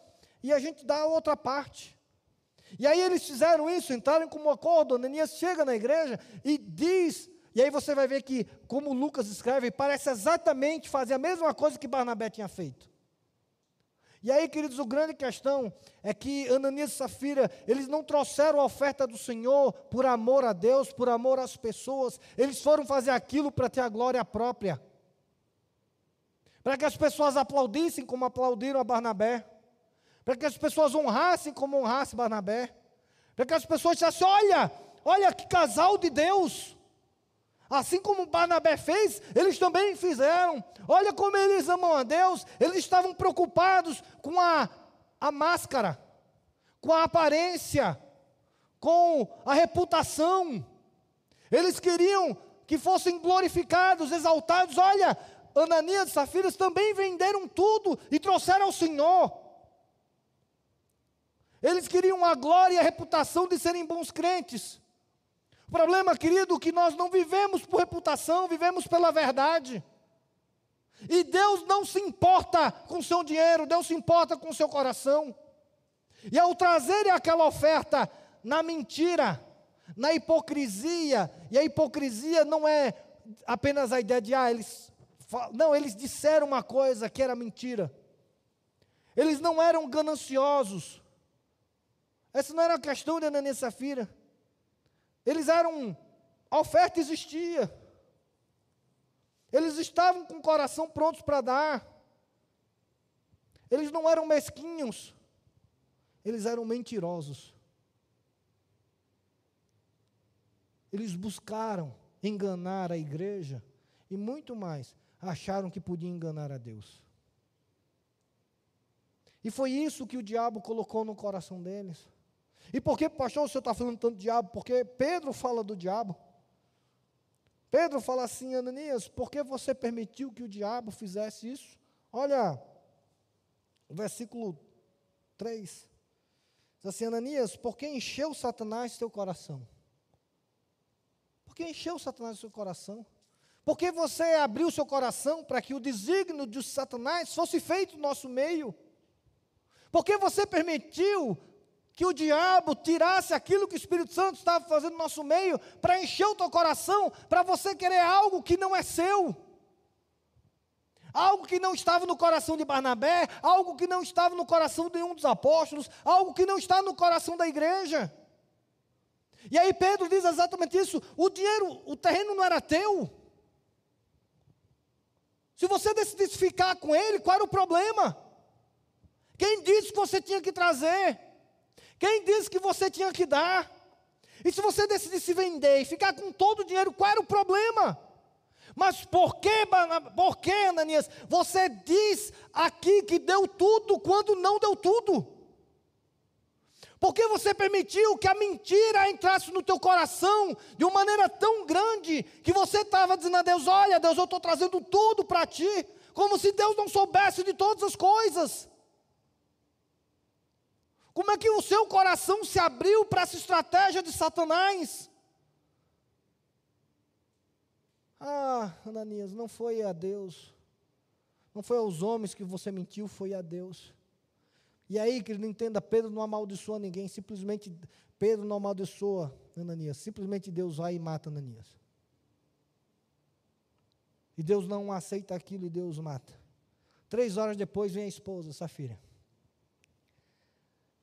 e a gente dá a outra parte. E aí eles fizeram isso, entraram como acordo. Ananias chega na igreja e diz, e aí você vai ver que, como Lucas escreve, parece exatamente fazer a mesma coisa que Barnabé tinha feito. E aí, queridos, o grande questão é que Ananias e Safira, eles não trouxeram a oferta do Senhor por amor a Deus, por amor às pessoas, eles foram fazer aquilo para ter a glória própria para que as pessoas aplaudissem como aplaudiram a Barnabé, para que as pessoas honrassem como honrasse Barnabé, para que as pessoas dissessem: olha, olha que casal de Deus. Assim como Barnabé fez, eles também fizeram. Olha como eles amam a Deus. Eles estavam preocupados com a, a máscara, com a aparência, com a reputação. Eles queriam que fossem glorificados, exaltados. Olha, Ananias e Safiras também venderam tudo e trouxeram ao Senhor. Eles queriam a glória e a reputação de serem bons crentes. O problema, querido, é que nós não vivemos por reputação, vivemos pela verdade. E Deus não se importa com seu dinheiro, Deus se importa com seu coração. E ao trazerem aquela oferta na mentira, na hipocrisia, e a hipocrisia não é apenas a ideia de, ah, eles não, eles disseram uma coisa que era mentira. Eles não eram gananciosos. Essa não era uma questão de Ananias e Safira. Eles eram. A oferta existia. Eles estavam com o coração prontos para dar. Eles não eram mesquinhos. Eles eram mentirosos. Eles buscaram enganar a igreja e muito mais acharam que podiam enganar a Deus. E foi isso que o diabo colocou no coração deles. E por que, pastor, o senhor está falando tanto do diabo? Porque Pedro fala do diabo. Pedro fala assim, Ananias, por que você permitiu que o diabo fizesse isso? Olha, o versículo 3. Diz assim, Ananias, por que encheu Satanás teu coração? Por que encheu Satanás seu coração? Porque você abriu seu coração para que o desígnio de Satanás fosse feito no nosso meio. Porque você permitiu que o diabo tirasse aquilo que o Espírito Santo estava fazendo no nosso meio para encher o teu coração, para você querer algo que não é seu. Algo que não estava no coração de Barnabé, algo que não estava no coração de nenhum dos apóstolos, algo que não está no coração da igreja. E aí Pedro diz exatamente isso: o dinheiro, o terreno não era teu. Se você decidisse ficar com ele, qual era o problema? Quem disse que você tinha que trazer? Quem disse que você tinha que dar? E se você decidir se vender e ficar com todo o dinheiro, qual era o problema? Mas por que, por que, Ananias, você diz aqui que deu tudo quando não deu tudo? Por que você permitiu que a mentira entrasse no teu coração de uma maneira tão grande que você estava dizendo a Deus: Olha, Deus, eu estou trazendo tudo para ti, como se Deus não soubesse de todas as coisas. Como é que o seu coração se abriu para essa estratégia de Satanás? Ah, Ananias, não foi a Deus, não foi aos homens que você mentiu, foi a Deus. E aí, querido, entenda, Pedro não amaldiçoa ninguém, simplesmente Pedro não amaldiçoa Ananias, simplesmente Deus vai e mata Ananias. E Deus não aceita aquilo e Deus mata. Três horas depois vem a esposa, Safira.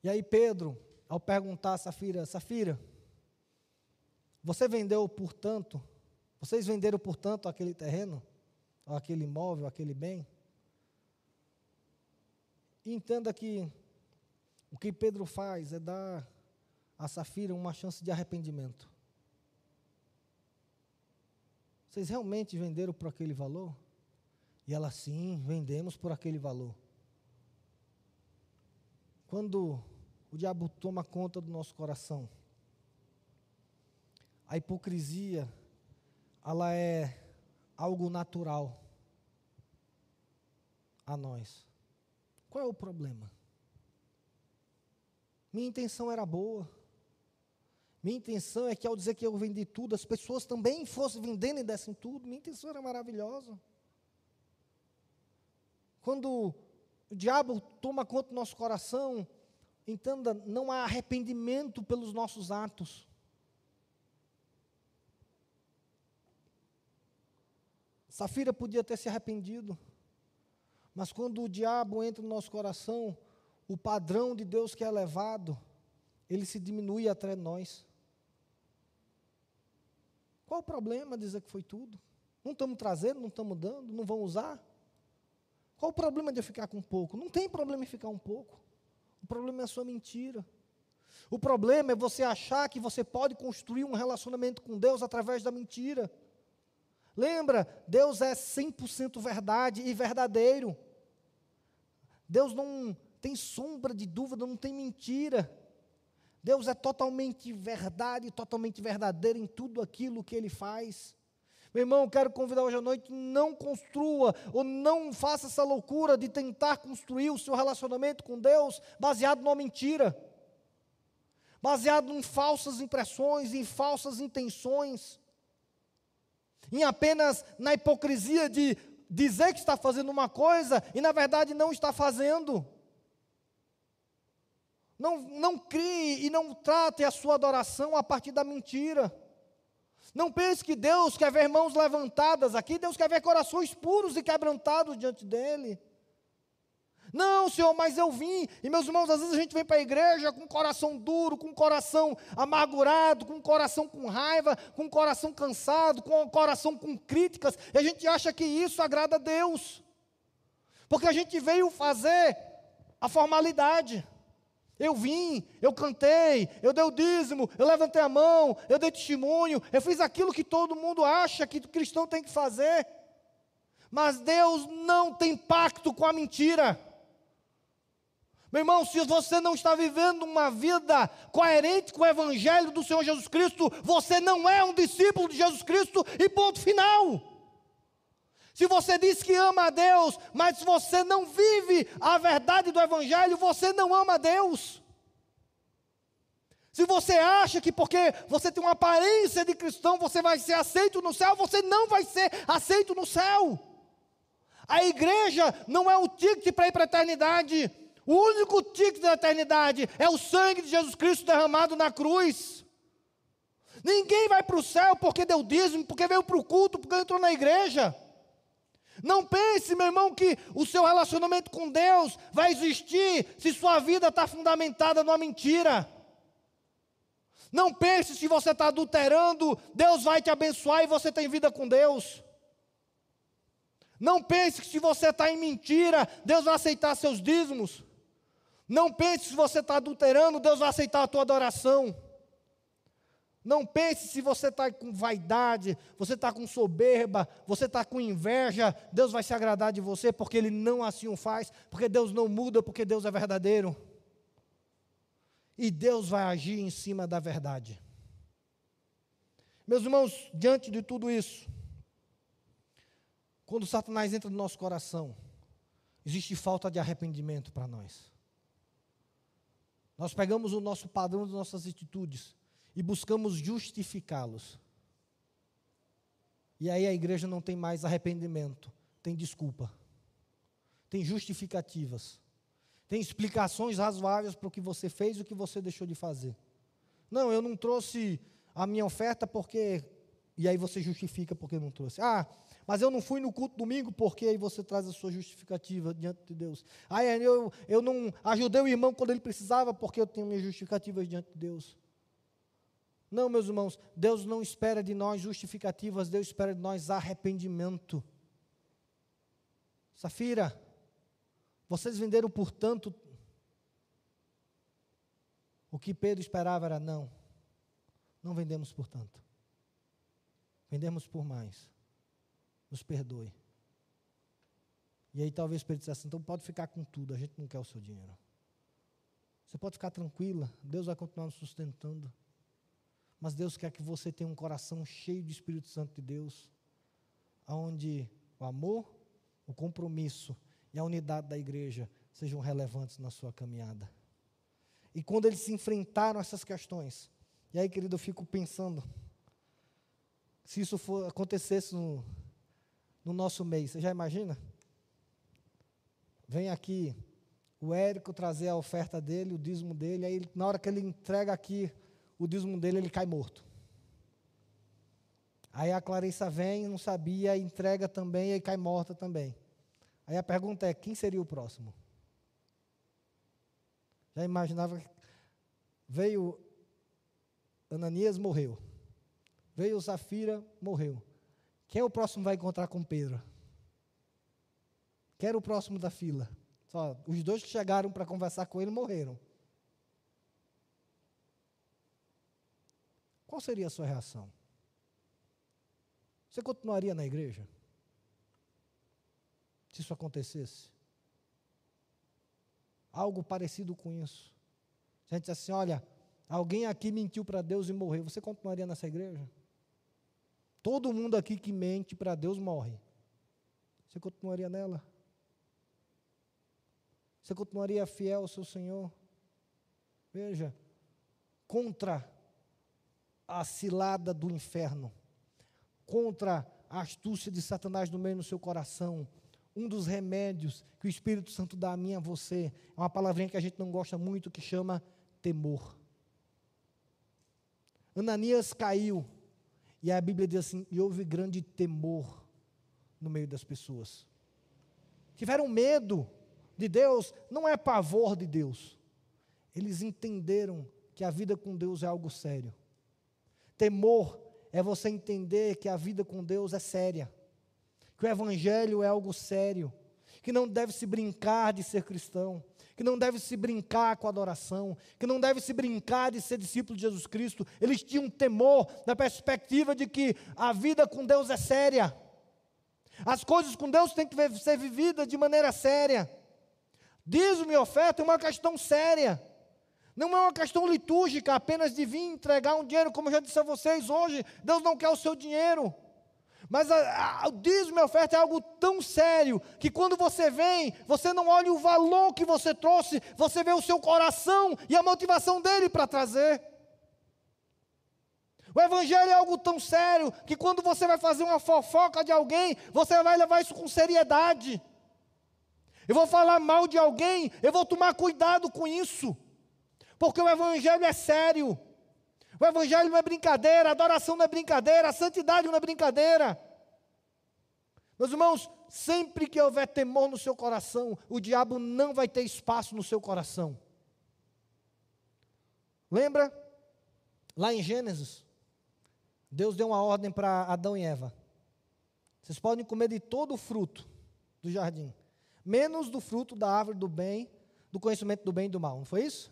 E aí Pedro, ao perguntar a Safira, Safira, você vendeu por tanto? Vocês venderam por tanto aquele terreno? Aquele imóvel, aquele bem? E entenda que o que Pedro faz é dar a Safira uma chance de arrependimento. Vocês realmente venderam por aquele valor? E ela, sim, vendemos por aquele valor. Quando o diabo toma conta do nosso coração, a hipocrisia, ela é algo natural a nós. Qual é o problema? Minha intenção era boa. Minha intenção é que ao dizer que eu vendi tudo, as pessoas também fossem vendendo e dessem tudo. Minha intenção era maravilhosa. Quando o diabo toma conta do nosso coração, entenda, não há arrependimento pelos nossos atos. Safira podia ter se arrependido. Mas quando o diabo entra no nosso coração, o padrão de Deus que é elevado, ele se diminui até nós. Qual o problema dizer que foi tudo? Não estamos trazendo, não estamos dando, não vão usar? Qual o problema de eu ficar com pouco? Não tem problema em ficar um pouco. O problema é a sua mentira. O problema é você achar que você pode construir um relacionamento com Deus através da mentira. Lembra, Deus é 100% verdade e verdadeiro. Deus não tem sombra de dúvida, não tem mentira. Deus é totalmente verdade, totalmente verdadeiro em tudo aquilo que Ele faz. Meu irmão, quero convidar hoje à noite, não construa ou não faça essa loucura de tentar construir o seu relacionamento com Deus baseado numa mentira, baseado em falsas impressões, em falsas intenções em apenas na hipocrisia de dizer que está fazendo uma coisa e na verdade não está fazendo. Não, não crie e não trate a sua adoração a partir da mentira. Não pense que Deus quer ver mãos levantadas aqui, Deus quer ver corações puros e quebrantados diante dEle. Não, Senhor, mas eu vim. E meus irmãos, às vezes a gente vem para a igreja com um coração duro, com um coração amargurado, com um coração com raiva, com um coração cansado, com um coração com críticas, e a gente acha que isso agrada a Deus. Porque a gente veio fazer a formalidade. Eu vim, eu cantei, eu dei o dízimo, eu levantei a mão, eu dei testemunho, eu fiz aquilo que todo mundo acha que o cristão tem que fazer. Mas Deus não tem pacto com a mentira. Meu irmão, se você não está vivendo uma vida coerente com o Evangelho do Senhor Jesus Cristo, você não é um discípulo de Jesus Cristo e ponto final. Se você diz que ama a Deus, mas você não vive a verdade do Evangelho, você não ama a Deus. Se você acha que porque você tem uma aparência de cristão, você vai ser aceito no céu, você não vai ser aceito no céu. A igreja não é o ticket para ir para a eternidade. O único ticket da eternidade é o sangue de Jesus Cristo derramado na cruz. Ninguém vai para o céu porque deu dízimo, porque veio para o culto, porque entrou na igreja. Não pense, meu irmão, que o seu relacionamento com Deus vai existir se sua vida está fundamentada numa mentira. Não pense se você está adulterando, Deus vai te abençoar e você tem vida com Deus. Não pense que se você está em mentira, Deus vai aceitar seus dízimos. Não pense se você está adulterando, Deus vai aceitar a tua adoração. Não pense se você está com vaidade, você está com soberba, você está com inveja, Deus vai se agradar de você, porque Ele não assim o faz, porque Deus não muda, porque Deus é verdadeiro. E Deus vai agir em cima da verdade. Meus irmãos, diante de tudo isso, quando Satanás entra no nosso coração, existe falta de arrependimento para nós. Nós pegamos o nosso padrão das nossas atitudes e buscamos justificá-los. E aí a igreja não tem mais arrependimento, tem desculpa, tem justificativas, tem explicações razoáveis para o que você fez e o que você deixou de fazer. Não, eu não trouxe a minha oferta porque. E aí você justifica porque não trouxe. Ah, mas eu não fui no culto domingo porque aí você traz a sua justificativa diante de Deus. Ah, eu, eu não ajudei o irmão quando ele precisava porque eu tenho minhas justificativas diante de Deus. Não, meus irmãos, Deus não espera de nós justificativas, Deus espera de nós arrependimento. Safira, vocês venderam por tanto. O que Pedro esperava era não. Não vendemos por tanto. Vendemos por mais. Nos perdoe. E aí talvez Pedro dissesse, então pode ficar com tudo, a gente não quer o seu dinheiro. Você pode ficar tranquila, Deus vai continuar nos sustentando. Mas Deus quer que você tenha um coração cheio de Espírito Santo de Deus, onde o amor, o compromisso e a unidade da igreja sejam relevantes na sua caminhada. E quando eles se enfrentaram essas questões, e aí, querido, eu fico pensando, se isso for, acontecesse no, no nosso mês, você já imagina? Vem aqui o Érico trazer a oferta dele, o dízimo dele, aí na hora que ele entrega aqui o dízimo dele, ele cai morto. Aí a Clarissa vem, não sabia, entrega também e cai morta também. Aí a pergunta é: quem seria o próximo? Já imaginava que veio Ananias, morreu. Veio Zafira, morreu. Quem é o próximo vai encontrar com Pedro? Quem era o próximo da fila? Só, os dois que chegaram para conversar com ele morreram. qual seria a sua reação? Você continuaria na igreja? Se isso acontecesse? Algo parecido com isso. Se a gente dissesse assim, olha, alguém aqui mentiu para Deus e morreu, você continuaria nessa igreja? Todo mundo aqui que mente para Deus morre. Você continuaria nela? Você continuaria fiel ao seu Senhor? Veja, contra a cilada do inferno, contra a astúcia de Satanás no meio do seu coração. Um dos remédios que o Espírito Santo dá a mim e a você é uma palavrinha que a gente não gosta muito, que chama temor. Ananias caiu, e a Bíblia diz assim: e houve grande temor no meio das pessoas. Tiveram medo de Deus, não é pavor de Deus. Eles entenderam que a vida com Deus é algo sério. Temor é você entender que a vida com Deus é séria, que o Evangelho é algo sério, que não deve se brincar de ser cristão, que não deve se brincar com a adoração, que não deve se brincar de ser discípulo de Jesus Cristo. Eles tinham temor na perspectiva de que a vida com Deus é séria. As coisas com Deus têm que ser vividas de maneira séria. Dízimo e oferta é uma questão séria. Não é uma questão litúrgica apenas de vir entregar um dinheiro, como eu já disse a vocês hoje. Deus não quer o seu dinheiro. Mas a, a, o dízimo e oferta é algo tão sério que quando você vem, você não olha o valor que você trouxe, você vê o seu coração e a motivação dele para trazer. O evangelho é algo tão sério que quando você vai fazer uma fofoca de alguém, você vai levar isso com seriedade. Eu vou falar mal de alguém, eu vou tomar cuidado com isso. Porque o Evangelho é sério. O Evangelho não é brincadeira, a adoração não é brincadeira, a santidade não é brincadeira. Meus irmãos, sempre que houver temor no seu coração, o diabo não vai ter espaço no seu coração. Lembra? Lá em Gênesis, Deus deu uma ordem para Adão e Eva. Vocês podem comer de todo o fruto do jardim, menos do fruto da árvore do bem, do conhecimento do bem e do mal. Não foi isso?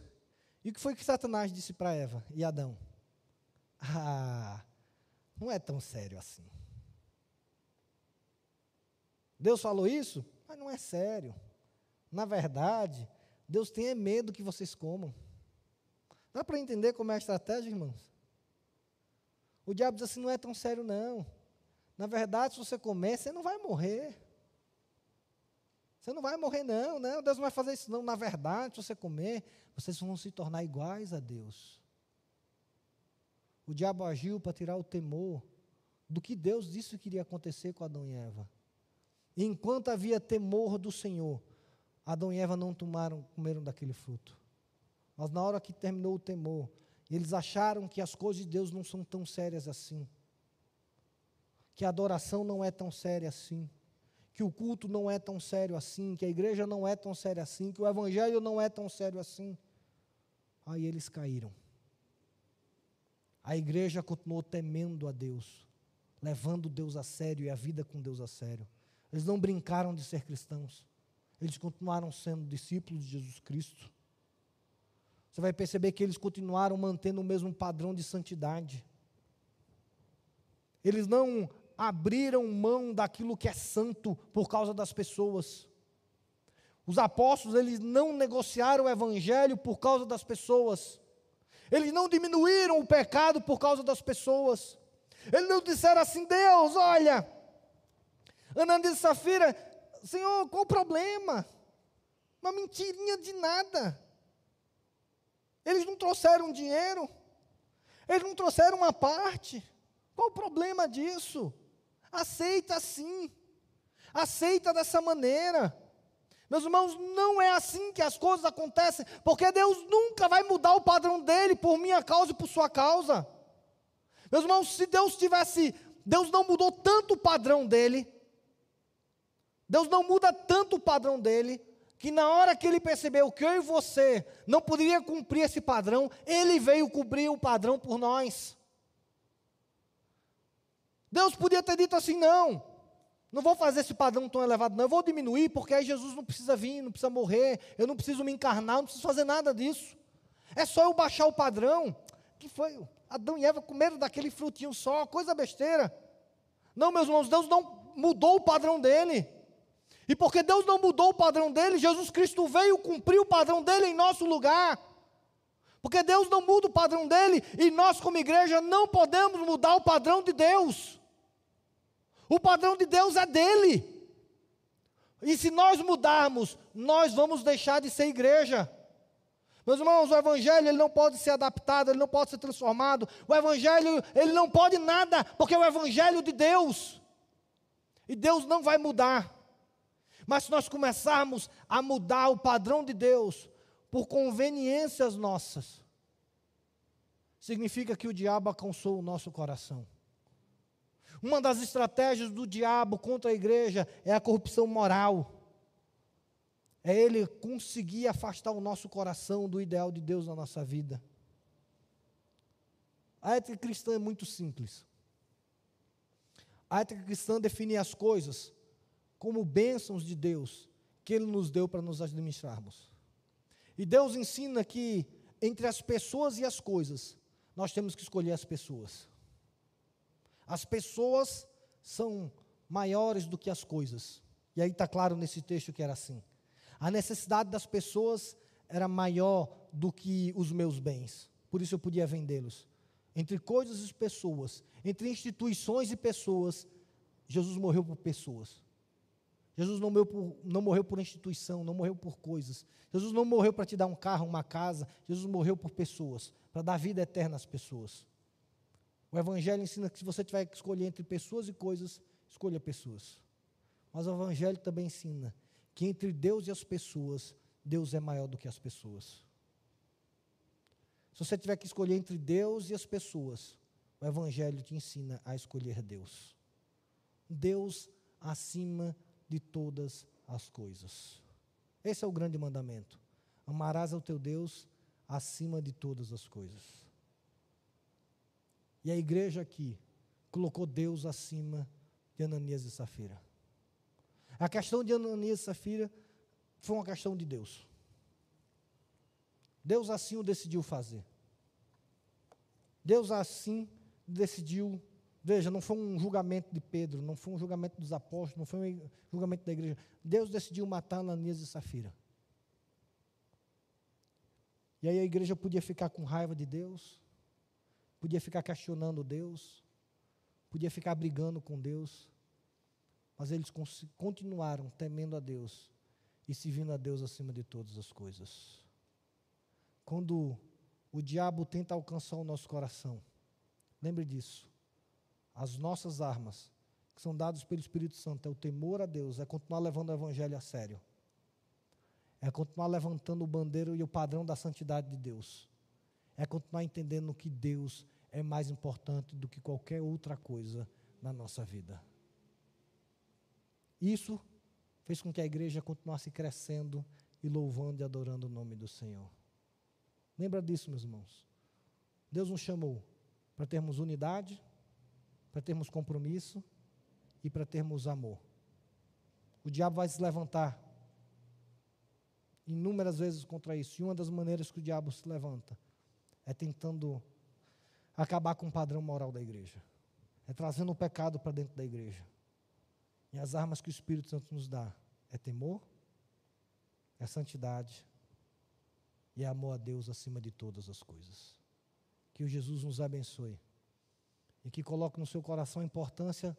E o que foi que Satanás disse para Eva e Adão? Ah, não é tão sério assim. Deus falou isso, mas não é sério. Na verdade, Deus tem medo que vocês comam. Dá para entender como é a estratégia, irmãos? O diabo diz assim: não é tão sério, não. Na verdade, se você comer, você não vai morrer. Você não vai morrer, não, não. Deus não vai fazer isso, não. Na verdade, se você comer, vocês vão se tornar iguais a Deus. O diabo agiu para tirar o temor do que Deus disse que iria acontecer com Adão e Eva. E enquanto havia temor do Senhor, Adão e Eva não tomaram, comeram daquele fruto. Mas na hora que terminou o temor, eles acharam que as coisas de Deus não são tão sérias assim. Que a adoração não é tão séria assim. Que o culto não é tão sério assim. Que a igreja não é tão séria assim. Que o evangelho não é tão sério assim. Aí eles caíram. A igreja continuou temendo a Deus, levando Deus a sério e a vida com Deus a sério. Eles não brincaram de ser cristãos. Eles continuaram sendo discípulos de Jesus Cristo. Você vai perceber que eles continuaram mantendo o mesmo padrão de santidade. Eles não abriram mão daquilo que é santo por causa das pessoas. Os apóstolos, eles não negociaram o evangelho por causa das pessoas. Eles não diminuíram o pecado por causa das pessoas. Eles não disseram assim: Deus, olha, Ananias e Safira, Senhor, qual o problema? Uma mentirinha de nada. Eles não trouxeram dinheiro, eles não trouxeram uma parte. Qual o problema disso? Aceita assim, aceita dessa maneira. Meus irmãos, não é assim que as coisas acontecem, porque Deus nunca vai mudar o padrão dele por minha causa e por sua causa. Meus irmãos, se Deus tivesse, Deus não mudou tanto o padrão dele, Deus não muda tanto o padrão dele, que na hora que ele percebeu que eu e você não poderia cumprir esse padrão, ele veio cumprir o padrão por nós. Deus podia ter dito assim: não, não vou fazer esse padrão tão elevado, não, eu vou diminuir, porque aí Jesus não precisa vir, não precisa morrer, eu não preciso me encarnar, não preciso fazer nada disso. É só eu baixar o padrão. Que foi? Adão e Eva comeram daquele frutinho só, coisa besteira. Não, meus irmãos, Deus não mudou o padrão dele. E porque Deus não mudou o padrão dele, Jesus Cristo veio cumprir o padrão dele em nosso lugar. Porque Deus não muda o padrão dele e nós, como igreja, não podemos mudar o padrão de Deus. O padrão de Deus é dele. E se nós mudarmos, nós vamos deixar de ser igreja. Meus irmãos, o evangelho ele não pode ser adaptado, ele não pode ser transformado. O evangelho ele não pode nada, porque é o evangelho de Deus. E Deus não vai mudar. Mas se nós começarmos a mudar o padrão de Deus por conveniências nossas, significa que o diabo alcançou o nosso coração. Uma das estratégias do diabo contra a igreja é a corrupção moral. É ele conseguir afastar o nosso coração do ideal de Deus na nossa vida. A ética cristã é muito simples. A ética cristã define as coisas como bênçãos de Deus que Ele nos deu para nos administrarmos. E Deus ensina que entre as pessoas e as coisas, nós temos que escolher as pessoas. As pessoas são maiores do que as coisas. E aí está claro nesse texto que era assim. A necessidade das pessoas era maior do que os meus bens. Por isso eu podia vendê-los. Entre coisas e pessoas, entre instituições e pessoas, Jesus morreu por pessoas. Jesus não morreu, por, não morreu por instituição, não morreu por coisas. Jesus não morreu para te dar um carro, uma casa. Jesus morreu por pessoas, para dar vida eterna às pessoas. O Evangelho ensina que se você tiver que escolher entre pessoas e coisas, escolha pessoas. Mas o Evangelho também ensina que entre Deus e as pessoas, Deus é maior do que as pessoas. Se você tiver que escolher entre Deus e as pessoas, o Evangelho te ensina a escolher Deus. Deus acima de todas as coisas. Esse é o grande mandamento. Amarás ao teu Deus acima de todas as coisas. E a igreja aqui colocou Deus acima de Ananias e Safira. A questão de Ananias e Safira foi uma questão de Deus. Deus assim o decidiu fazer. Deus assim decidiu. Veja, não foi um julgamento de Pedro, não foi um julgamento dos apóstolos, não foi um julgamento da igreja. Deus decidiu matar Ananias e Safira. E aí a igreja podia ficar com raiva de Deus, podia ficar questionando Deus, podia ficar brigando com Deus, mas eles continuaram temendo a Deus e servindo a Deus acima de todas as coisas. Quando o diabo tenta alcançar o nosso coração, lembre disso. As nossas armas, que são dadas pelo Espírito Santo, é o temor a Deus, é continuar levando o Evangelho a sério. É continuar levantando o bandeiro e o padrão da santidade de Deus. É continuar entendendo que Deus é mais importante do que qualquer outra coisa na nossa vida. Isso fez com que a igreja continuasse crescendo e louvando e adorando o nome do Senhor. Lembra disso, meus irmãos. Deus nos chamou para termos unidade, para termos compromisso e para termos amor. O diabo vai se levantar inúmeras vezes contra isso. E uma das maneiras que o diabo se levanta é tentando acabar com o padrão moral da igreja. É trazendo o pecado para dentro da igreja. E as armas que o Espírito Santo nos dá é temor, é santidade e é amor a Deus acima de todas as coisas. Que o Jesus nos abençoe e que coloque no seu coração a importância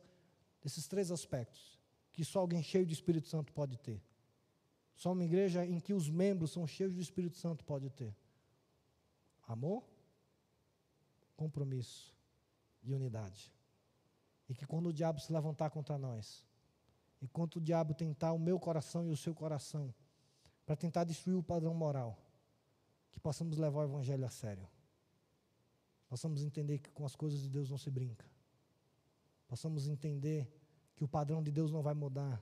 desses três aspectos que só alguém cheio de Espírito Santo pode ter. Só uma igreja em que os membros são cheios do Espírito Santo pode ter. Amor, compromisso e unidade. E que quando o diabo se levantar contra nós, enquanto o diabo tentar o meu coração e o seu coração, para tentar destruir o padrão moral, que possamos levar o Evangelho a sério. Possamos entender que com as coisas de Deus não se brinca. Possamos entender que o padrão de Deus não vai mudar.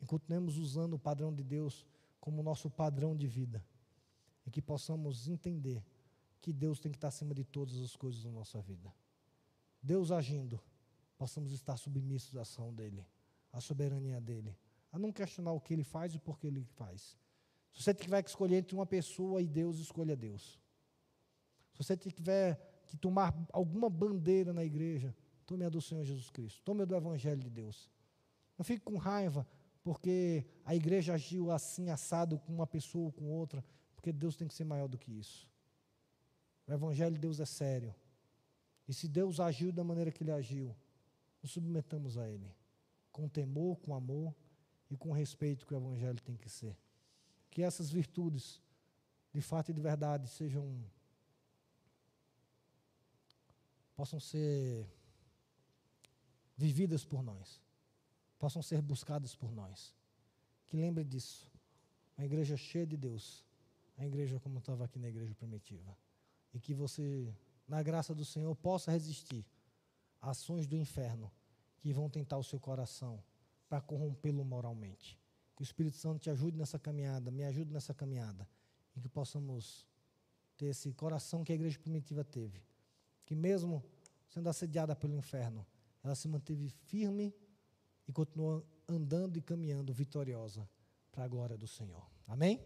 E continuemos usando o padrão de Deus como nosso padrão de vida. E que possamos entender que Deus tem que estar acima de todas as coisas na nossa vida. Deus agindo, possamos estar submissos à ação dEle a soberania dele, a não questionar o que ele faz e por que ele faz. Se você tiver que escolher entre uma pessoa e Deus, escolha Deus. Se você tiver que tomar alguma bandeira na igreja, tome a do Senhor Jesus Cristo, tome a do Evangelho de Deus. Não fique com raiva porque a igreja agiu assim, assado com uma pessoa ou com outra, porque Deus tem que ser maior do que isso. O Evangelho de Deus é sério. E se Deus agiu da maneira que ele agiu, nos submetamos a Ele com temor, com amor e com respeito que o Evangelho tem que ser. Que essas virtudes, de fato e de verdade, sejam. possam ser vividas por nós, possam ser buscadas por nós. Que lembre disso. Uma igreja cheia de Deus, a igreja como estava aqui na igreja primitiva. E que você, na graça do Senhor, possa resistir ações do inferno que vão tentar o seu coração para corrompê-lo moralmente. Que o Espírito Santo te ajude nessa caminhada, me ajude nessa caminhada, e que possamos ter esse coração que a igreja primitiva teve. Que mesmo sendo assediada pelo inferno, ela se manteve firme e continuou andando e caminhando vitoriosa para a glória do Senhor. Amém?